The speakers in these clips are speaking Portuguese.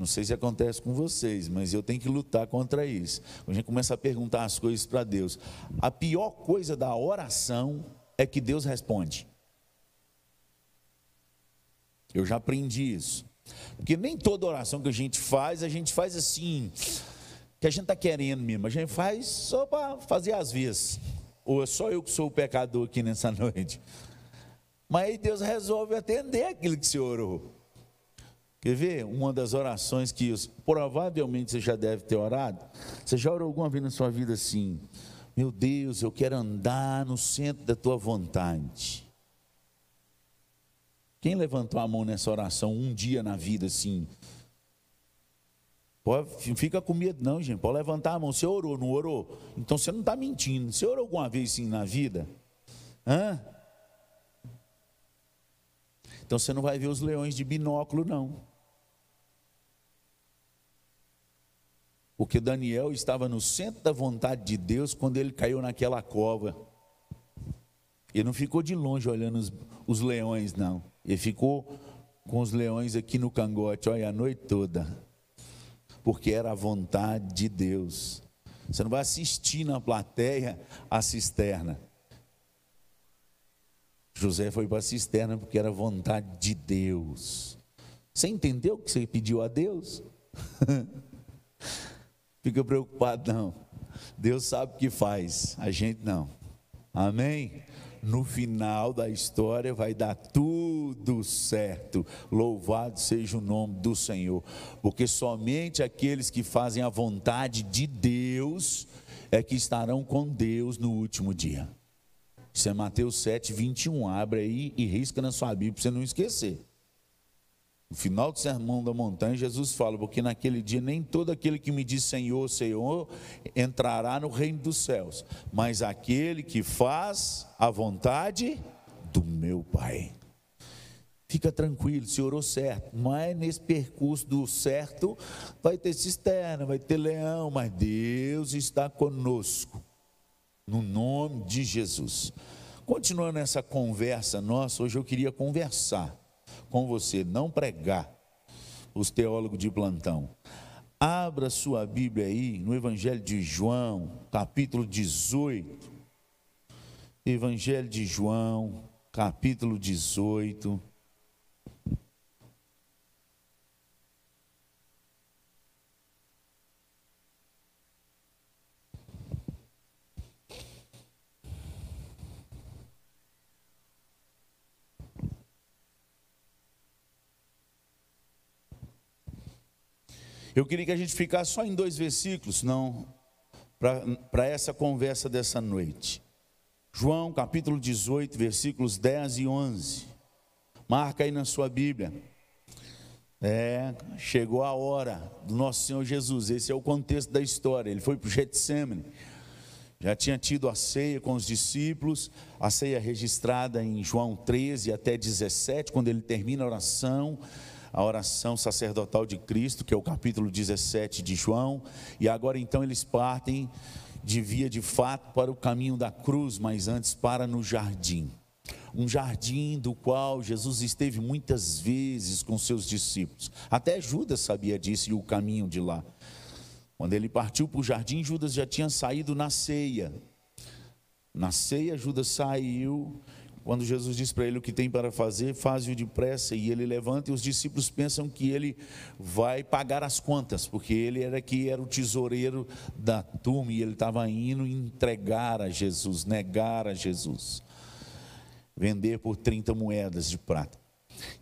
Não sei se acontece com vocês, mas eu tenho que lutar contra isso. A gente começa a perguntar as coisas para Deus, a pior coisa da oração é que Deus responde. Eu já aprendi isso. Porque nem toda oração que a gente faz, a gente faz assim, que a gente está querendo mesmo. A gente faz só para fazer as vezes. Ou é só eu que sou o pecador aqui nessa noite. Mas aí Deus resolve atender aquilo que você orou. Quer ver uma das orações que provavelmente você já deve ter orado? Você já orou alguma vez na sua vida assim? Meu Deus, eu quero andar no centro da tua vontade. Quem levantou a mão nessa oração um dia na vida assim? Pode, fica com medo, não, gente. Pode levantar a mão. Você orou, não orou? Então você não está mentindo. Você orou alguma vez assim na vida? Hã? Então você não vai ver os leões de binóculo, não. Porque Daniel estava no centro da vontade de Deus quando ele caiu naquela cova. Ele não ficou de longe olhando os, os leões, não. Ele ficou com os leões aqui no cangote, olha, a noite toda. Porque era a vontade de Deus. Você não vai assistir na plateia a cisterna. José foi para a cisterna porque era vontade de Deus. Você entendeu o que você pediu a Deus? Fica preocupado, não. Deus sabe o que faz, a gente não. Amém? No final da história vai dar tudo certo. Louvado seja o nome do Senhor. Porque somente aqueles que fazem a vontade de Deus é que estarão com Deus no último dia. Isso é Mateus 7, 21. Abre aí e risca na sua Bíblia para você não esquecer. No final do sermão da montanha, Jesus fala: Porque naquele dia nem todo aquele que me diz Senhor, Senhor entrará no reino dos céus, mas aquele que faz a vontade do meu Pai. Fica tranquilo, se orou certo, mas nesse percurso do certo vai ter cisterna, vai ter leão, mas Deus está conosco, no nome de Jesus. Continuando essa conversa nossa, hoje eu queria conversar com você, não pregar os teólogos de plantão. Abra sua Bíblia aí no Evangelho de João, capítulo 18. Evangelho de João, capítulo 18. Eu queria que a gente ficasse só em dois versículos, não, para essa conversa dessa noite. João capítulo 18, versículos 10 e 11. Marca aí na sua Bíblia. É, chegou a hora do nosso Senhor Jesus. Esse é o contexto da história. Ele foi para o Getsemane. Já tinha tido a ceia com os discípulos, a ceia registrada em João 13 até 17, quando ele termina a oração a oração sacerdotal de Cristo, que é o capítulo 17 de João, e agora então eles partem de via de fato para o caminho da cruz, mas antes para no jardim. Um jardim do qual Jesus esteve muitas vezes com seus discípulos. Até Judas sabia disso e o caminho de lá. Quando ele partiu para o jardim, Judas já tinha saído na ceia. Na ceia, Judas saiu quando Jesus diz para ele o que tem para fazer, faz-o depressa, e ele levanta, e os discípulos pensam que ele vai pagar as contas, porque ele era que era o tesoureiro da turma, e ele estava indo entregar a Jesus, negar a Jesus, vender por 30 moedas de prata.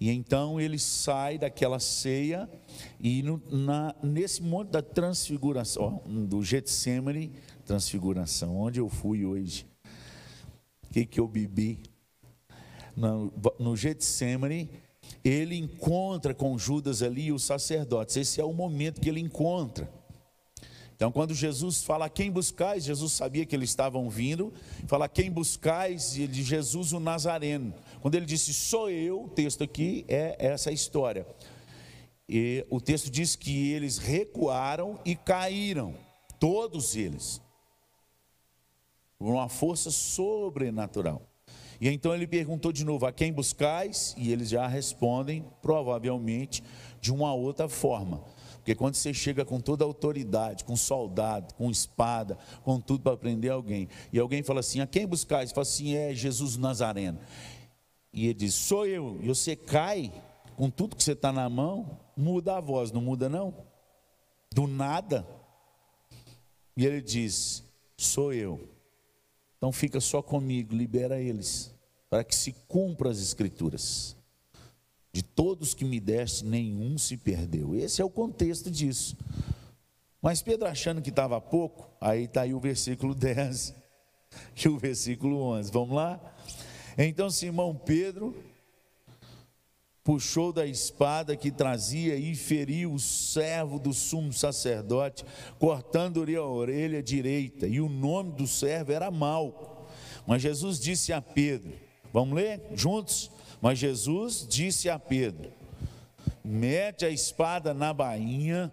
E então ele sai daquela ceia, e no, na, nesse monte da transfiguração, ó, do Getsemane, transfiguração, onde eu fui hoje, o que, que eu bebi? No, Getsemane, ele encontra com Judas ali os sacerdotes. Esse é o momento que ele encontra. Então, quando Jesus fala quem buscais, Jesus sabia que eles estavam vindo. Fala quem buscais, de Jesus o Nazareno. Quando ele disse sou eu, o texto aqui é essa história. E o texto diz que eles recuaram e caíram, todos eles, por uma força sobrenatural. E então ele perguntou de novo: A quem buscais? E eles já respondem, provavelmente, de uma outra forma. Porque quando você chega com toda a autoridade, com soldado, com espada, com tudo para prender alguém, e alguém fala assim: a quem buscar? Você fala assim: é Jesus Nazareno. E ele diz: sou eu. E você cai com tudo que você está na mão, muda a voz, não muda não? Do nada. E ele diz: sou eu. Então fica só comigo, libera eles, para que se cumpra as escrituras. De todos que me deste, nenhum se perdeu. Esse é o contexto disso. Mas Pedro achando que estava pouco, aí está aí o versículo 10 e o versículo 11. Vamos lá? Então Simão Pedro puxou da espada que trazia e feriu o servo do sumo sacerdote, cortando-lhe a orelha direita, e o nome do servo era Malco. Mas Jesus disse a Pedro: Vamos ler juntos? Mas Jesus disse a Pedro: Mete a espada na bainha,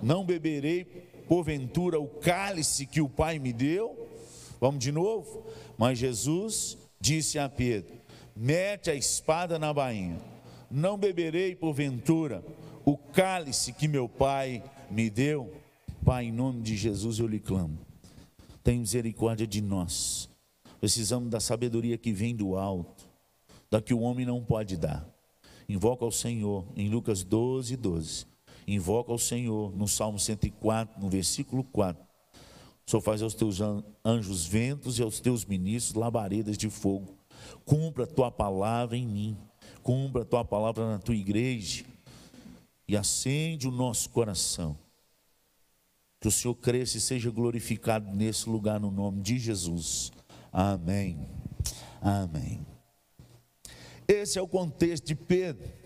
não beberei porventura o cálice que o Pai me deu. Vamos de novo? Mas Jesus disse a Pedro: Mete a espada na bainha, não beberei porventura o cálice que meu Pai me deu. Pai, em nome de Jesus eu lhe clamo. Tem misericórdia de nós. Precisamos da sabedoria que vem do alto da que o homem não pode dar. Invoca ao Senhor em Lucas 12, 12. Invoca ao Senhor no Salmo 104, no versículo 4. O Senhor faz aos teus anjos ventos e aos teus ministros labaredas de fogo. Cumpra a tua palavra em mim. Cumpra a tua palavra na tua igreja. E acende o nosso coração. Que o Senhor cresça e seja glorificado nesse lugar no nome de Jesus. Amém. Amém. Esse é o contexto de Pedro.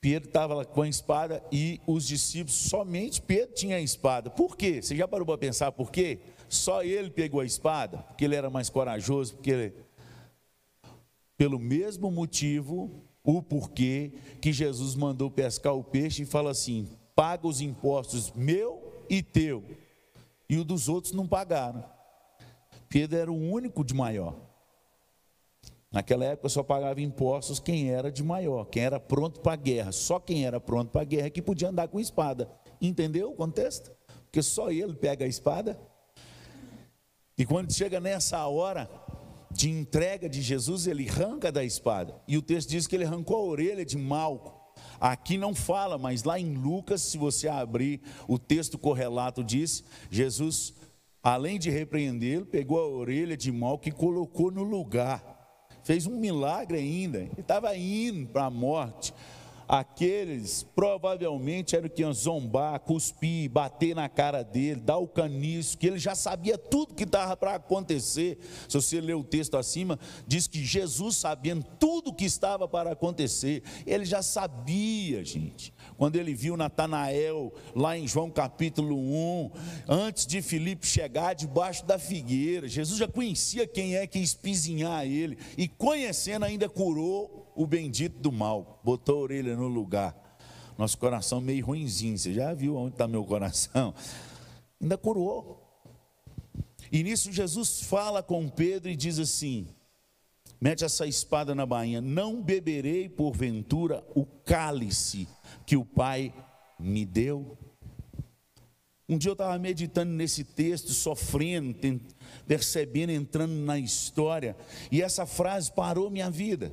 Pedro estava com a espada e os discípulos, somente Pedro tinha a espada. Por quê? Você já parou para pensar por quê? Só ele pegou a espada, porque ele era mais corajoso, porque ele... pelo mesmo motivo, o porquê que Jesus mandou pescar o peixe e fala assim: paga os impostos meu e teu. E o dos outros não pagaram. Pedro era o único de maior. Naquela época só pagava impostos quem era de maior, quem era pronto para a guerra. Só quem era pronto para a guerra é que podia andar com espada. Entendeu o contexto? Porque só ele pega a espada. E quando chega nessa hora de entrega de Jesus, ele arranca da espada. E o texto diz que ele arrancou a orelha de Malco. Aqui não fala, mas lá em Lucas, se você abrir o texto correlato, diz: Jesus, além de repreendê-lo, pegou a orelha de Malco e colocou no lugar fez um milagre ainda, ele estava indo para a morte. Aqueles provavelmente eram que iam zombar, cuspir, bater na cara dele, dar o caniço, que ele já sabia tudo que estava para acontecer. Se você ler o texto acima, diz que Jesus sabendo tudo que estava para acontecer, ele já sabia, gente quando ele viu Natanael, lá em João capítulo 1, antes de Filipe chegar debaixo da figueira, Jesus já conhecia quem é que ia espizinhar ele, e conhecendo ainda curou o bendito do mal, botou a orelha no lugar. Nosso coração meio ruinzinho, você já viu onde está meu coração? Ainda curou. E nisso Jesus fala com Pedro e diz assim: mete essa espada na bainha, não beberei porventura o cálice que o Pai me deu. Um dia eu estava meditando nesse texto, sofrendo, percebendo, entrando na história, e essa frase parou minha vida.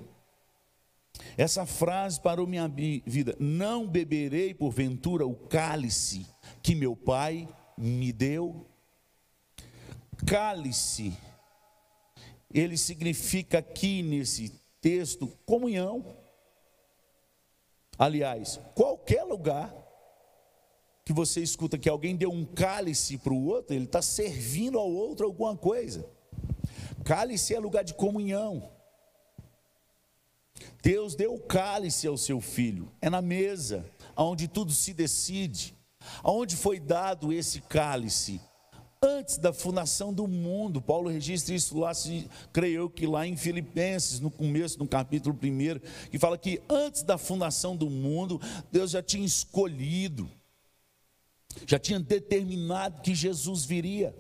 Essa frase parou minha vida. Não beberei porventura o cálice que meu pai me deu. Cálice, ele significa aqui nesse texto comunhão. Aliás, qualquer lugar que você escuta que alguém deu um cálice para o outro, ele está servindo ao outro alguma coisa. Cálice é lugar de comunhão. Deus deu o cálice ao seu filho, é na mesa, onde tudo se decide. Aonde foi dado esse cálice? antes da fundação do mundo. Paulo registra isso lá, creio que lá em Filipenses, no começo, no capítulo 1, que fala que antes da fundação do mundo, Deus já tinha escolhido, já tinha determinado que Jesus viria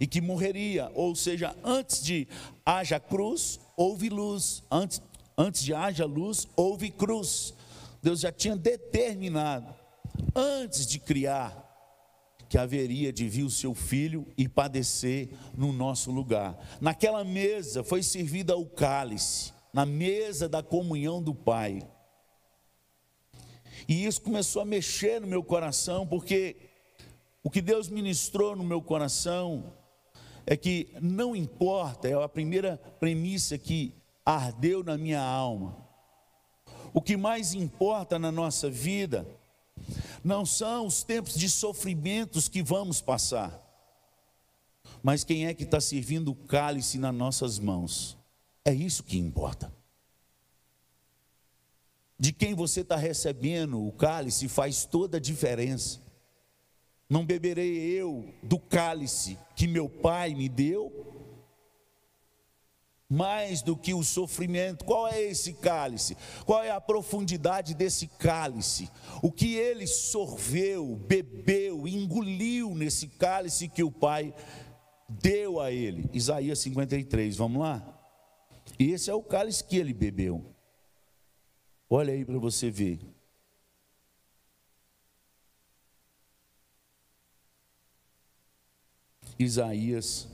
e que morreria, ou seja, antes de haja cruz, houve luz, antes, antes de haja luz, houve cruz. Deus já tinha determinado, antes de criar, que haveria de vir o seu filho e padecer no nosso lugar. Naquela mesa foi servida o cálice, na mesa da comunhão do Pai. E isso começou a mexer no meu coração, porque o que Deus ministrou no meu coração é que não importa, é a primeira premissa que ardeu na minha alma. O que mais importa na nossa vida não são os tempos de sofrimentos que vamos passar, mas quem é que está servindo o cálice nas nossas mãos. É isso que importa. De quem você está recebendo o cálice faz toda a diferença. Não beberei eu do cálice que meu pai me deu? Mais do que o sofrimento. Qual é esse cálice? Qual é a profundidade desse cálice? O que ele sorveu, bebeu, engoliu nesse cálice que o Pai deu a ele? Isaías 53, vamos lá? E esse é o cálice que ele bebeu. Olha aí para você ver. Isaías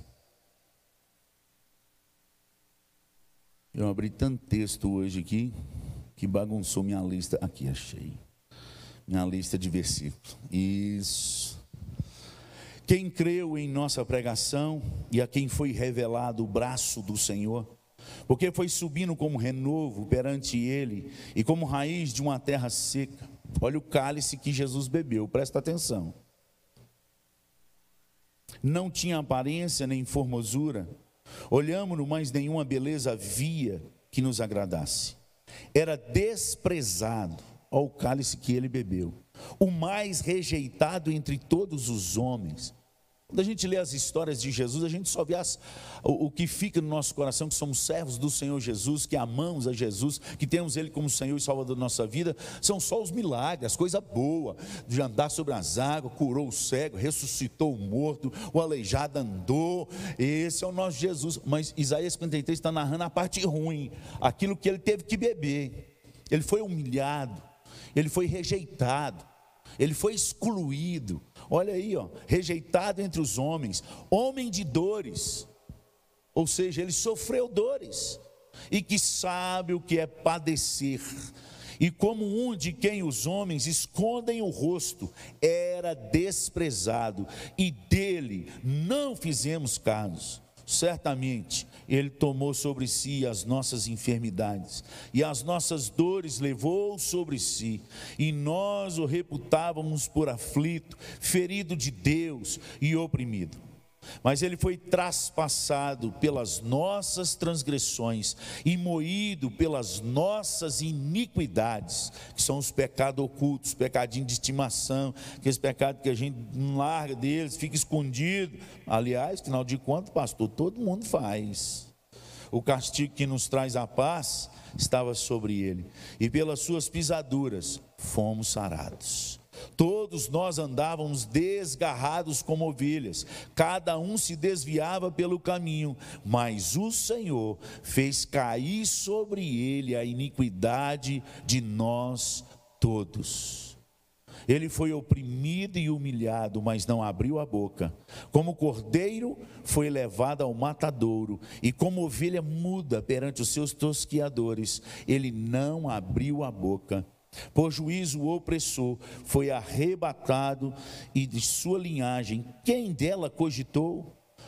Eu abri tanto texto hoje aqui que bagunçou minha lista. Aqui achei. Minha lista de versículos. Isso. Quem creu em nossa pregação e a quem foi revelado o braço do Senhor, porque foi subindo como renovo perante ele e como raiz de uma terra seca. Olha o cálice que Jesus bebeu, presta atenção. Não tinha aparência nem formosura, Olhamos-no, mas nenhuma beleza havia que nos agradasse. Era desprezado ao cálice que ele bebeu, o mais rejeitado entre todos os homens quando a gente lê as histórias de Jesus, a gente só vê as, o, o, que fica no nosso coração, que somos servos do Senhor Jesus, que amamos a Jesus, que temos Ele como Senhor e Salvador da nossa vida, são só os milagres, as coisas boas, de andar sobre as águas, curou o cego, ressuscitou o morto, o aleijado andou, esse é o nosso Jesus. Mas Isaías 53 está narrando a parte ruim, aquilo que ele teve que beber. Ele foi humilhado, ele foi rejeitado, ele foi excluído, Olha aí, ó, rejeitado entre os homens, homem de dores. Ou seja, ele sofreu dores e que sabe o que é padecer. E como um de quem os homens escondem o rosto, era desprezado, e dele não fizemos caso. Certamente ele tomou sobre si as nossas enfermidades e as nossas dores levou sobre si, e nós o reputávamos por aflito, ferido de Deus e oprimido mas ele foi traspassado pelas nossas transgressões e moído pelas nossas iniquidades, que são os pecados ocultos, pecadinho de estimação, aqueles pecados que a gente não larga deles, fica escondido. Aliás, final de contas, pastor, todo mundo faz. O castigo que nos traz a paz estava sobre ele, e pelas suas pisaduras fomos sarados. Todos nós andávamos desgarrados como ovelhas, cada um se desviava pelo caminho, mas o Senhor fez cair sobre ele a iniquidade de nós todos. Ele foi oprimido e humilhado, mas não abriu a boca. Como cordeiro, foi levado ao matadouro, e como ovelha muda perante os seus tosquiadores, ele não abriu a boca. Por juízo o opressor foi arrebatado e de sua linhagem, quem dela cogitou?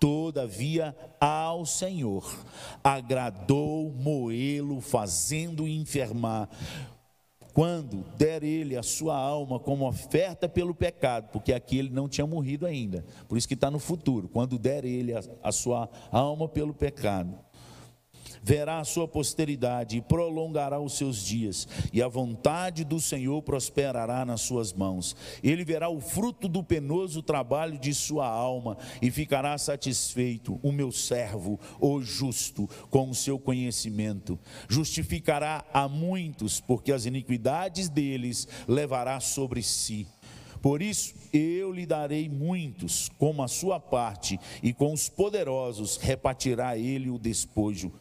todavia ao Senhor, agradou moê-lo, fazendo enfermar. Quando der ele a sua alma como oferta pelo pecado, porque aqui ele não tinha morrido ainda, por isso que está no futuro, quando der ele a, a sua alma pelo pecado, verá a sua posteridade e prolongará os seus dias, e a vontade do Senhor prosperará nas suas mãos. Ele verá o fruto do penoso trabalho de sua alma e ficará satisfeito, o meu servo, o justo, com o seu conhecimento. Justificará a muitos, porque as iniquidades deles levará sobre si. Por isso eu lhe darei muitos como a sua parte, e com os poderosos repartirá ele o despojo.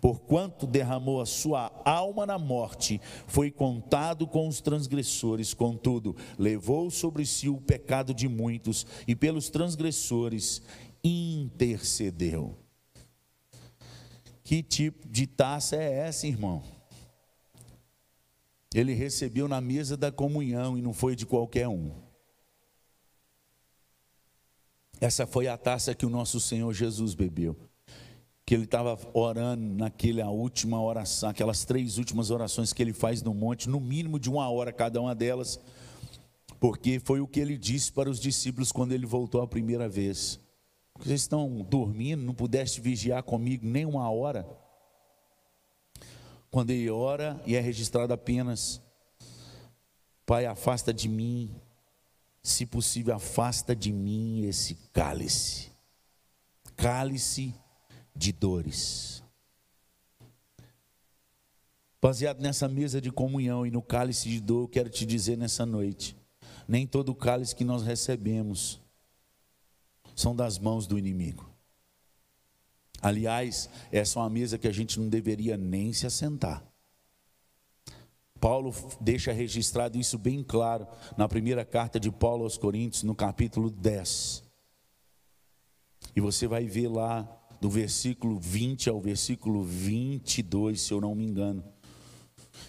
Porquanto derramou a sua alma na morte, foi contado com os transgressores, contudo, levou sobre si o pecado de muitos e pelos transgressores intercedeu. Que tipo de taça é essa, irmão? Ele recebeu na mesa da comunhão e não foi de qualquer um. Essa foi a taça que o nosso Senhor Jesus bebeu que ele estava orando naquela última oração, aquelas três últimas orações que ele faz no monte, no mínimo de uma hora cada uma delas, porque foi o que ele disse para os discípulos quando ele voltou a primeira vez. Vocês estão dormindo, não pudeste vigiar comigo nem uma hora? Quando ele ora e é registrado apenas, Pai, afasta de mim, se possível, afasta de mim esse cálice. Cálice de dores. Baseado nessa mesa de comunhão e no cálice de dor, eu quero te dizer nessa noite: nem todo cálice que nós recebemos são das mãos do inimigo. Aliás, essa é uma mesa que a gente não deveria nem se assentar. Paulo deixa registrado isso bem claro na primeira carta de Paulo aos Coríntios, no capítulo 10. E você vai ver lá do versículo 20 ao versículo 22, se eu não me engano,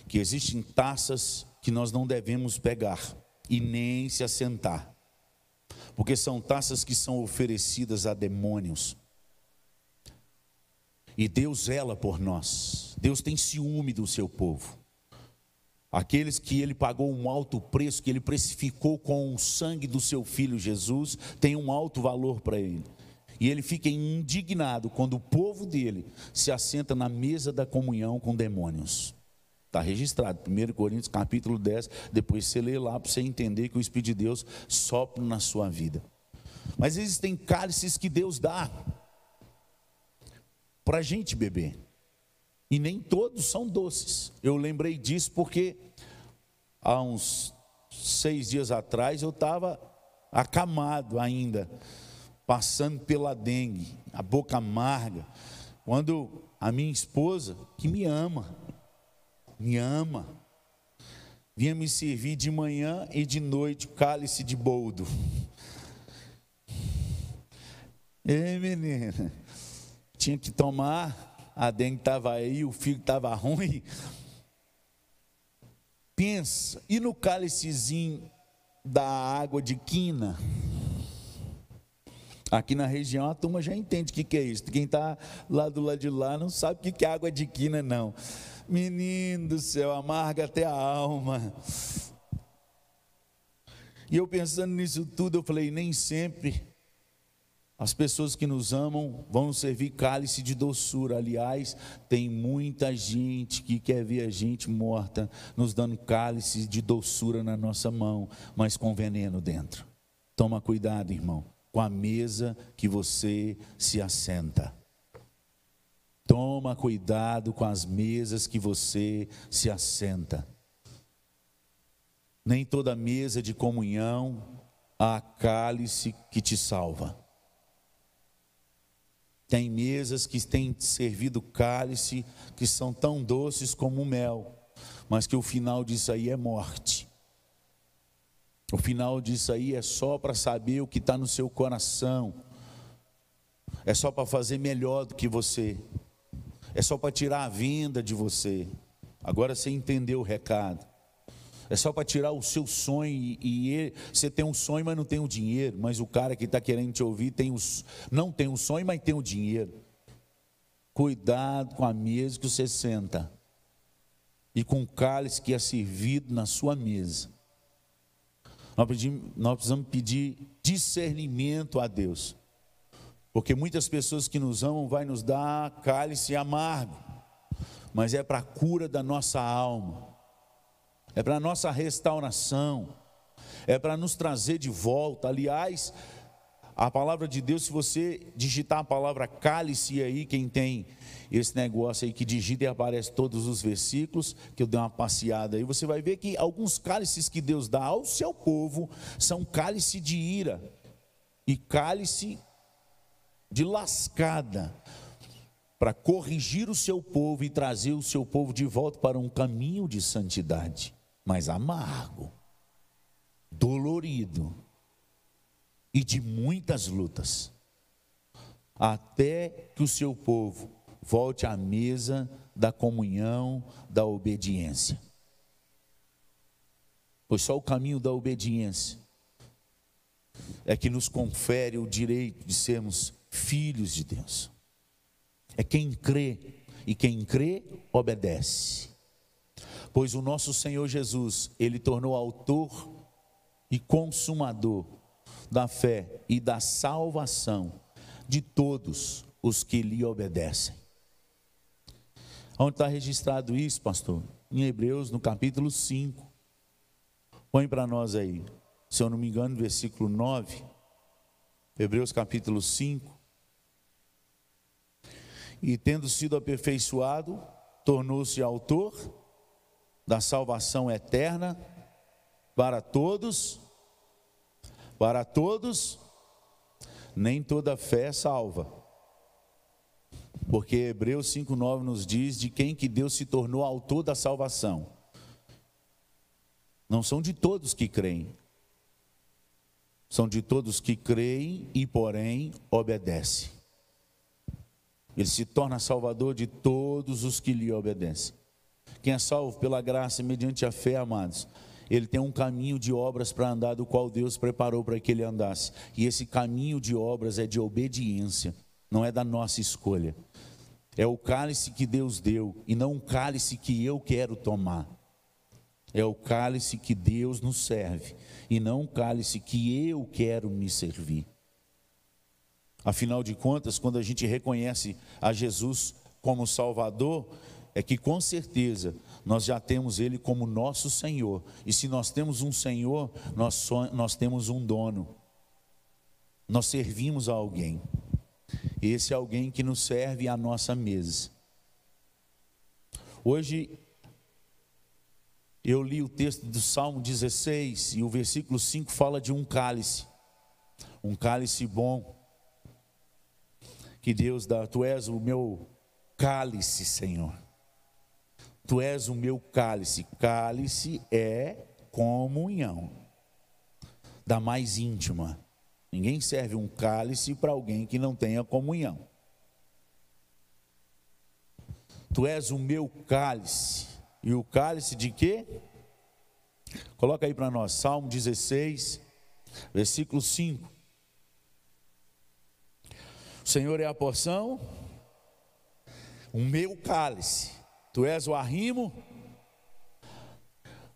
que existem taças que nós não devemos pegar e nem se assentar, porque são taças que são oferecidas a demônios. E Deus zela por nós, Deus tem ciúme do seu povo. Aqueles que ele pagou um alto preço, que ele precificou com o sangue do seu filho Jesus, tem um alto valor para ele. E ele fica indignado quando o povo dele se assenta na mesa da comunhão com demônios. Está registrado, 1 Coríntios capítulo 10, depois você lê lá para você entender que o Espírito de Deus sopra na sua vida. Mas existem cálices que Deus dá para a gente beber. E nem todos são doces. Eu lembrei disso porque há uns seis dias atrás eu estava acamado ainda passando pela dengue, a boca amarga, quando a minha esposa, que me ama, me ama, vinha me servir de manhã e de noite cálice de boldo. Ei, menina, tinha que tomar, a dengue estava aí, o filho estava ruim. Pensa, e no cálicezinho da água de quina? Aqui na região a turma já entende o que, que é isso. Quem está lá do lado de lá não sabe o que, que é água de quina, não. Menino do céu, amarga até a alma. E eu pensando nisso tudo, eu falei: nem sempre as pessoas que nos amam vão servir cálice de doçura. Aliás, tem muita gente que quer ver a gente morta, nos dando cálice de doçura na nossa mão, mas com veneno dentro. Toma cuidado, irmão com a mesa que você se assenta. Toma cuidado com as mesas que você se assenta. Nem toda mesa de comunhão há cálice que te salva. Tem mesas que têm servido cálice que são tão doces como o mel, mas que o final disso aí é morte. O final disso aí é só para saber o que está no seu coração, é só para fazer melhor do que você, é só para tirar a venda de você. Agora você entendeu o recado. É só para tirar o seu sonho e, você tem um sonho, mas não tem o dinheiro. Mas o cara que está querendo te ouvir tem os, não tem um sonho, mas tem o dinheiro. Cuidado com a mesa que você senta e com o cálice que é servido na sua mesa. Nós, pedimos, nós precisamos pedir discernimento a Deus. Porque muitas pessoas que nos amam vai nos dar cálice amargo, mas é para a cura da nossa alma, é para a nossa restauração, é para nos trazer de volta. Aliás, a palavra de Deus, se você digitar a palavra cálice aí, quem tem esse negócio aí que digita e aparece todos os versículos, que eu dei uma passeada aí, você vai ver que alguns cálices que Deus dá ao seu povo são cálice de ira e cálice de lascada, para corrigir o seu povo e trazer o seu povo de volta para um caminho de santidade, mas amargo, dolorido e de muitas lutas, até que o seu povo volte à mesa da comunhão, da obediência. Pois só o caminho da obediência é que nos confere o direito de sermos filhos de Deus. É quem crê, e quem crê, obedece. Pois o nosso Senhor Jesus, ele tornou autor e consumador da fé e da salvação de todos os que lhe obedecem. Onde está registrado isso, pastor? Em Hebreus, no capítulo 5. Põe para nós aí, se eu não me engano, versículo 9. Hebreus capítulo 5. E tendo sido aperfeiçoado, tornou-se autor da salvação eterna para todos para todos, nem toda fé é salva. Porque Hebreus 5,9 nos diz de quem que Deus se tornou autor da salvação. Não são de todos que creem. São de todos que creem e, porém, obedecem. Ele se torna salvador de todos os que lhe obedecem. Quem é salvo pela graça mediante a fé, amados, ele tem um caminho de obras para andar, do qual Deus preparou para que ele andasse. E esse caminho de obras é de obediência, não é da nossa escolha. É o cálice que Deus deu e não um cálice que eu quero tomar. É o cálice que Deus nos serve e não um cálice que eu quero me servir. Afinal de contas, quando a gente reconhece a Jesus como Salvador, é que com certeza nós já temos Ele como nosso Senhor. E se nós temos um Senhor, nós, só, nós temos um dono. Nós servimos a alguém. Esse é alguém que nos serve à nossa mesa. Hoje eu li o texto do Salmo 16 e o versículo 5 fala de um cálice. Um cálice bom. Que Deus dá, tu és o meu cálice, Senhor. Tu és o meu cálice. Cálice é comunhão, da mais íntima. Ninguém serve um cálice para alguém que não tenha comunhão. Tu és o meu cálice. E o cálice de quê? Coloca aí para nós, Salmo 16, versículo 5. O Senhor é a porção, o meu cálice. Tu és o arrimo.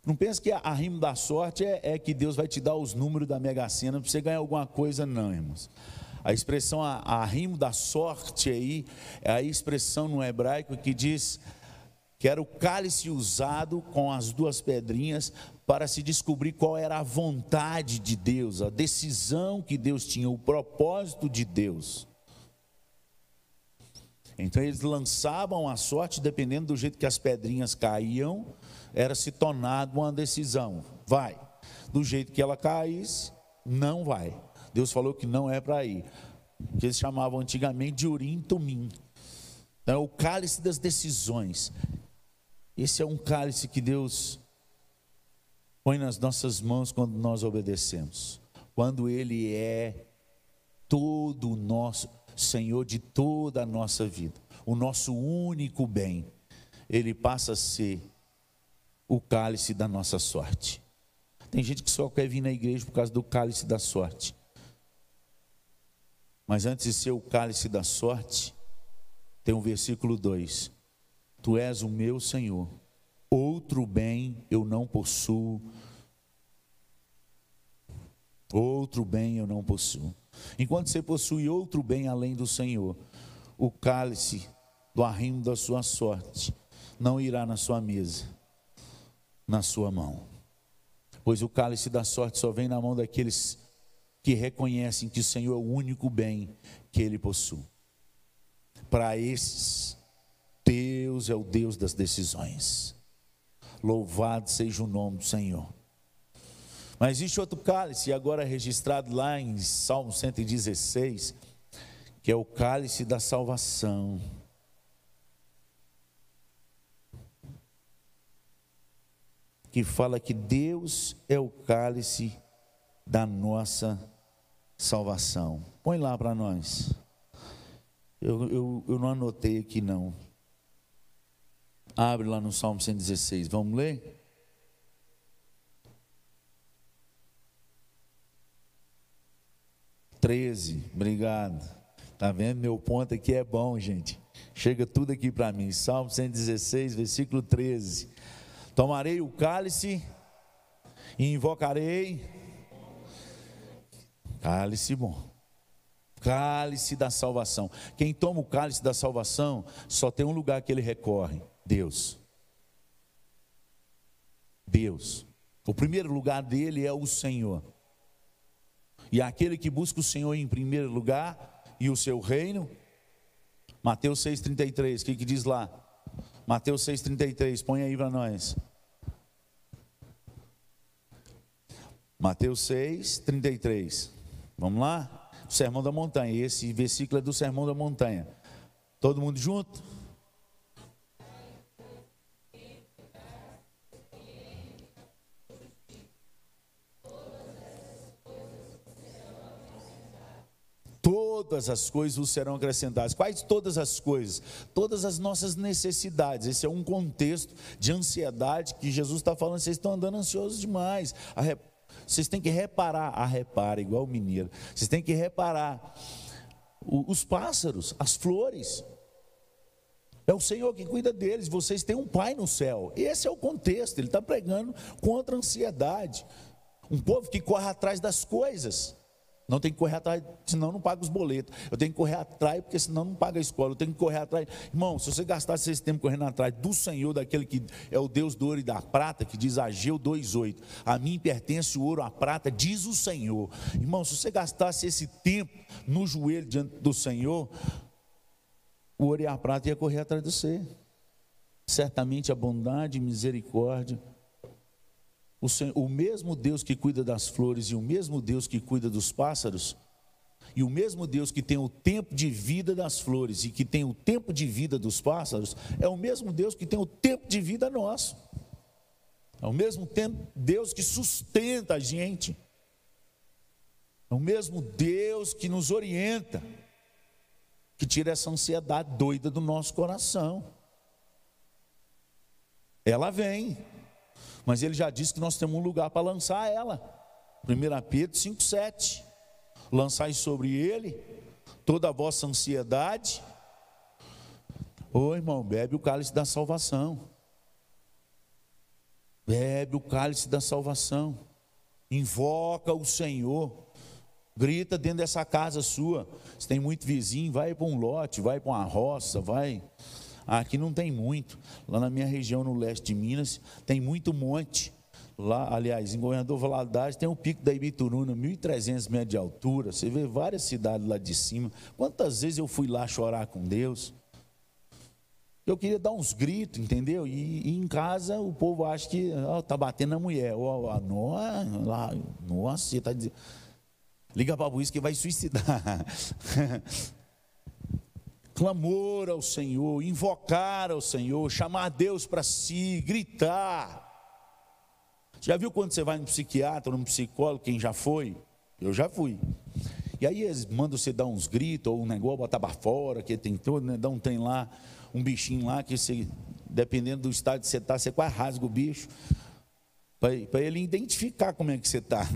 Não pense que arrimo da sorte é, é, que Deus vai te dar os números da Mega Sena para você ganhar alguma coisa, não, irmãos. A expressão arrimo da sorte aí é a expressão no hebraico que diz que era o cálice usado com as duas pedrinhas para se descobrir qual era a vontade de Deus, a decisão que Deus tinha, o propósito de Deus. Então eles lançavam a sorte, dependendo do jeito que as pedrinhas caíam, era se tornado uma decisão. Vai. Do jeito que ela caísse, não vai. Deus falou que não é para ir. Que eles chamavam antigamente de urim tumim. Então é o cálice das decisões. Esse é um cálice que Deus põe nas nossas mãos quando nós obedecemos. Quando Ele é todo o nosso Senhor de toda a nossa vida, o nosso único bem, ele passa a ser o cálice da nossa sorte. Tem gente que só quer vir na igreja por causa do cálice da sorte. Mas antes de ser o cálice da sorte, tem o versículo 2: Tu és o meu Senhor, outro bem eu não possuo, outro bem eu não possuo. Enquanto você possui outro bem além do Senhor, o cálice do arrimo da sua sorte não irá na sua mesa, na sua mão. Pois o cálice da sorte só vem na mão daqueles que reconhecem que o Senhor é o único bem que ele possui. Para esses, Deus é o Deus das decisões. Louvado seja o nome do Senhor. Mas existe outro cálice, agora registrado lá em Salmo 116, que é o cálice da salvação. Que fala que Deus é o cálice da nossa salvação. Põe lá para nós. Eu, eu, eu não anotei aqui não. Abre lá no Salmo 116, vamos ler? Treze, obrigado. Tá vendo? Meu ponto aqui é bom, gente. Chega tudo aqui para mim. Salmo 116, versículo 13. Tomarei o cálice e invocarei. Cálice bom. Cálice da salvação. Quem toma o cálice da salvação só tem um lugar que ele recorre: Deus. Deus. O primeiro lugar dele é o Senhor. E aquele que busca o Senhor em primeiro lugar e o seu reino, Mateus 6,33, o que, que diz lá? Mateus 6,33, põe aí para nós. Mateus 6,33. Vamos lá? Sermão da Montanha. Esse versículo é do Sermão da Montanha. Todo mundo junto? Todas as coisas serão acrescentadas. Quais todas as coisas? Todas as nossas necessidades. Esse é um contexto de ansiedade que Jesus está falando. Vocês estão andando ansiosos demais. Vocês têm que reparar, a repara, igual o mineiro. Vocês têm que reparar os pássaros, as flores. É o Senhor que cuida deles. Vocês têm um Pai no céu. Esse é o contexto. Ele está pregando contra a ansiedade. Um povo que corre atrás das coisas. Não tem que correr atrás, senão não paga os boletos. Eu tenho que correr atrás, porque senão não paga a escola. Eu tenho que correr atrás. Irmão, se você gastasse esse tempo correndo atrás do Senhor, daquele que é o Deus do ouro e da prata, que diz Ageu 2,8: A mim pertence o ouro, a prata, diz o Senhor. Irmão, se você gastasse esse tempo no joelho diante do Senhor, o ouro e a prata ia correr atrás de você. Certamente a bondade e misericórdia o, Senhor, o mesmo Deus que cuida das flores e o mesmo Deus que cuida dos pássaros, e o mesmo Deus que tem o tempo de vida das flores e que tem o tempo de vida dos pássaros, é o mesmo Deus que tem o tempo de vida nosso. É o mesmo tempo Deus que sustenta a gente. É o mesmo Deus que nos orienta, que tira essa ansiedade doida do nosso coração. Ela vem, mas ele já disse que nós temos um lugar para lançar ela. 1 Pedro 5,7. Lançai sobre ele toda a vossa ansiedade. Ô irmão, bebe o cálice da salvação. Bebe o cálice da salvação. Invoca o Senhor. Grita dentro dessa casa sua. Se tem muito vizinho, vai para um lote, vai para uma roça, vai Aqui não tem muito. Lá na minha região, no leste de Minas, tem muito monte. Lá, aliás, em Governador Valadares tem o pico da Ibituruna, 1.300 metros de altura. Você vê várias cidades lá de cima. Quantas vezes eu fui lá chorar com Deus? Eu queria dar uns gritos, entendeu? E, e em casa o povo acha que está batendo na mulher. Oh, oh, nossa, nossa, você está dizendo. Liga para a polícia que vai suicidar. clamor ao Senhor, invocar ao Senhor, chamar Deus para si, gritar. Já viu quando você vai no psiquiatra, no psicólogo, quem já foi? Eu já fui. E aí eles mandam você dar uns gritos, ou um negócio, botar para fora, que tem todo, né? Dá um tem lá, um bichinho lá, que você, dependendo do estado que você está, você quase rasga o bicho, para ele identificar como é que você está.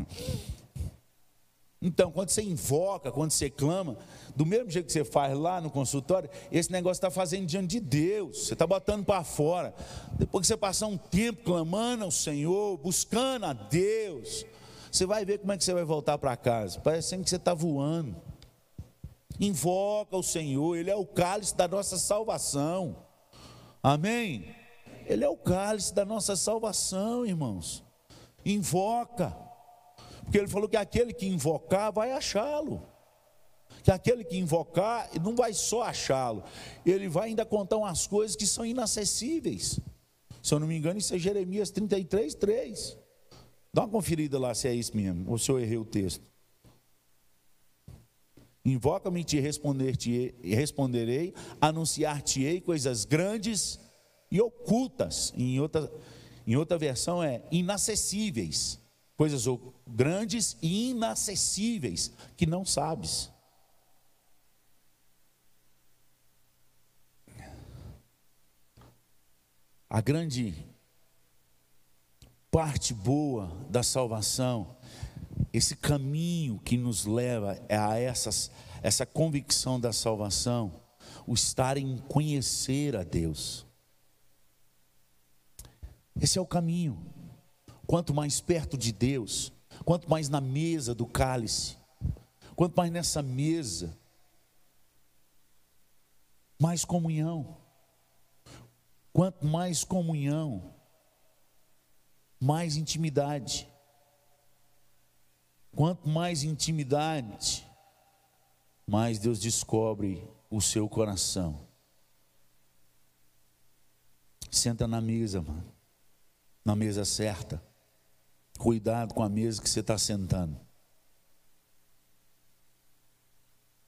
Então, quando você invoca, quando você clama, do mesmo jeito que você faz lá no consultório, esse negócio está fazendo diante de Deus, você está botando para fora. Depois que você passar um tempo clamando ao Senhor, buscando a Deus, você vai ver como é que você vai voltar para casa, parecendo que você está voando. Invoca o Senhor, Ele é o cálice da nossa salvação. Amém? Ele é o cálice da nossa salvação, irmãos. Invoca, porque Ele falou que aquele que invocar vai achá-lo. Que aquele que invocar não vai só achá-lo, ele vai ainda contar umas coisas que são inacessíveis. Se eu não me engano, isso é Jeremias 33, 3. Dá uma conferida lá se é isso mesmo, ou se eu errei o texto. Invoca-me e te responderei, anunciar-te-ei coisas grandes e ocultas. Em outra, em outra versão é inacessíveis. Coisas grandes e inacessíveis que não sabes. A grande parte boa da salvação esse caminho que nos leva a essas, essa convicção da salvação, o estar em conhecer a Deus. Esse é o caminho. Quanto mais perto de Deus, quanto mais na mesa do cálice, quanto mais nessa mesa, mais comunhão. Quanto mais comunhão, mais intimidade. Quanto mais intimidade, mais Deus descobre o seu coração. Senta na mesa, mano. Na mesa certa. Cuidado com a mesa que você está sentando.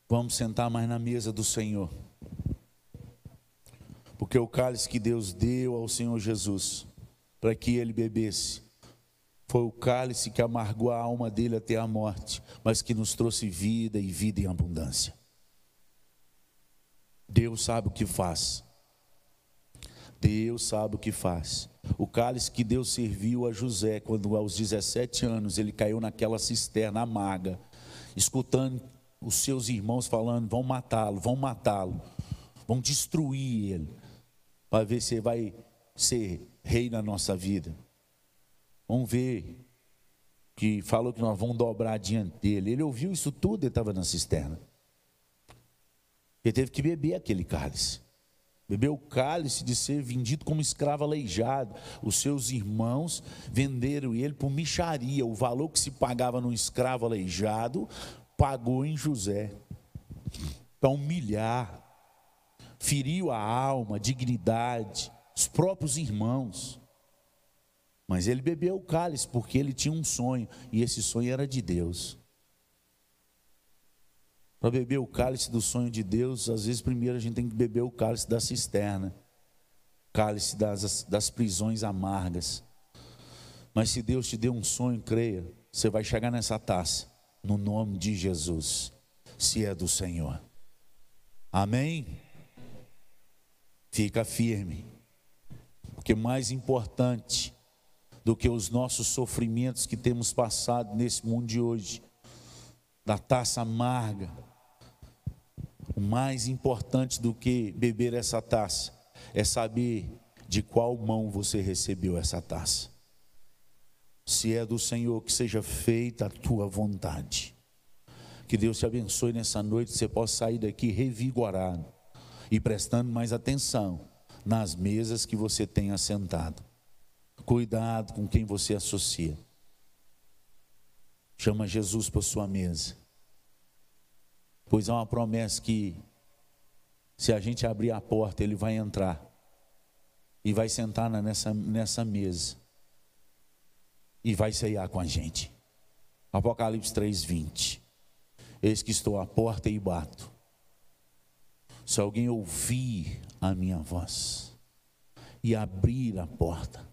Vamos sentar mais na mesa do Senhor. Porque o cálice que Deus deu ao Senhor Jesus, para que ele bebesse, foi o cálice que amargou a alma dele até a morte, mas que nos trouxe vida e vida em abundância. Deus sabe o que faz. Deus sabe o que faz. O cálice que Deus serviu a José quando aos 17 anos ele caiu naquela cisterna amarga, escutando os seus irmãos falando: vão matá-lo, vão matá-lo, vão destruir ele, para ver se vai ser rei na nossa vida. Vamos ver que falou que nós vamos dobrar diante dele. Ele ouviu isso tudo, ele estava na cisterna. Ele teve que beber aquele cálice. Bebeu o cálice de ser vendido como escravo aleijado. Os seus irmãos venderam ele por micharia. O valor que se pagava num escravo aleijado, pagou em José. Para humilhar, feriu a alma, a dignidade, os próprios irmãos. Mas ele bebeu o cálice porque ele tinha um sonho, e esse sonho era de Deus. Para beber o cálice do sonho de Deus, às vezes primeiro a gente tem que beber o cálice da cisterna, cálice das, das prisões amargas. Mas se Deus te deu um sonho, creia, você vai chegar nessa taça, no nome de Jesus, se é do Senhor. Amém? Fica firme, porque mais importante do que os nossos sofrimentos que temos passado nesse mundo de hoje, da taça amarga. O mais importante do que beber essa taça é saber de qual mão você recebeu essa taça. Se é do Senhor, que seja feita a tua vontade. Que Deus te abençoe nessa noite, você possa sair daqui revigorado e prestando mais atenção nas mesas que você tem assentado. Cuidado com quem você associa. Chama Jesus para sua mesa. Pois há uma promessa que, se a gente abrir a porta, ele vai entrar e vai sentar nessa, nessa mesa e vai ceiar com a gente. Apocalipse 3:20. Eis que estou à porta e bato. Se alguém ouvir a minha voz e abrir a porta,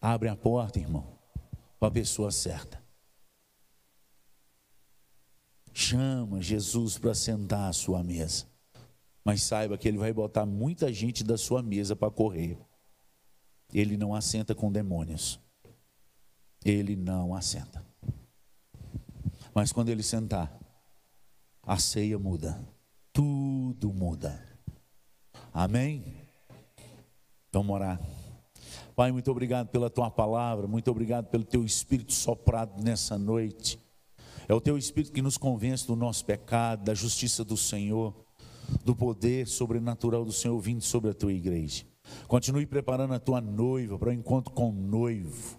Abre a porta, irmão, para a pessoa certa. Chama Jesus para sentar à sua mesa. Mas saiba que ele vai botar muita gente da sua mesa para correr. Ele não assenta com demônios. Ele não assenta. Mas quando ele sentar, a ceia muda. Tudo muda. Amém? Vamos orar. Pai, muito obrigado pela tua palavra, muito obrigado pelo teu espírito soprado nessa noite. É o teu espírito que nos convence do nosso pecado, da justiça do Senhor, do poder sobrenatural do Senhor vindo sobre a tua igreja. Continue preparando a tua noiva para o encontro com o noivo.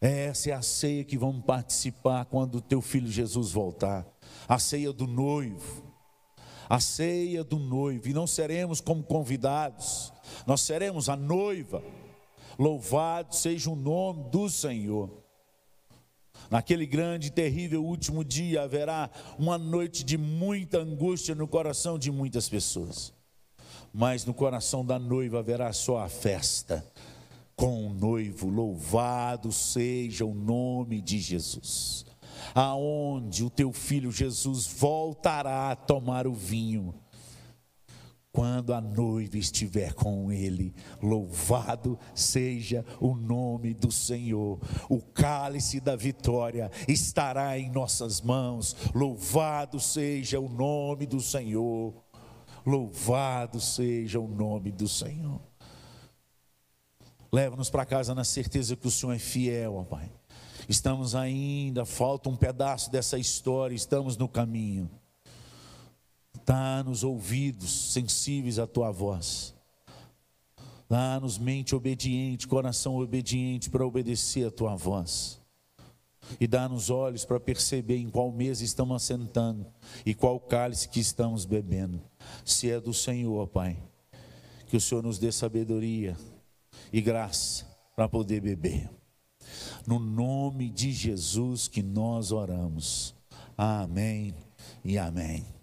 Essa é a ceia que vamos participar quando o teu filho Jesus voltar. A ceia do noivo. A ceia do noivo. E não seremos como convidados, nós seremos a noiva. Louvado seja o nome do Senhor. Naquele grande e terrível último dia haverá uma noite de muita angústia no coração de muitas pessoas. Mas no coração da noiva haverá só a festa com o noivo. Louvado seja o nome de Jesus. Aonde o teu filho Jesus voltará a tomar o vinho quando a noiva estiver com ele. Louvado seja o nome do Senhor. O cálice da vitória estará em nossas mãos. Louvado seja o nome do Senhor. Louvado seja o nome do Senhor. Leva-nos para casa na certeza que o Senhor é fiel, ó Pai. Estamos ainda, falta um pedaço dessa história, estamos no caminho. Dá-nos ouvidos sensíveis à tua voz. Dá-nos mente obediente, coração obediente para obedecer a tua voz. E dá-nos olhos para perceber em qual mesa estamos assentando e qual cálice que estamos bebendo. Se é do Senhor, Pai, que o Senhor nos dê sabedoria e graça para poder beber. No nome de Jesus que nós oramos. Amém e amém.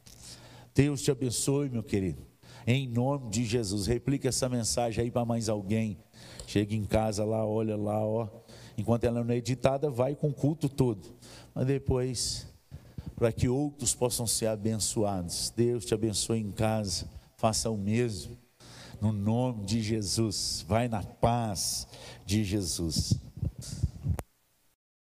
Deus te abençoe, meu querido. Em nome de Jesus. Replica essa mensagem aí para mais alguém. Chega em casa lá, olha lá, ó. Enquanto ela não é editada, vai com o culto todo. Mas depois, para que outros possam ser abençoados. Deus te abençoe em casa. Faça o mesmo. No nome de Jesus. Vai na paz de Jesus.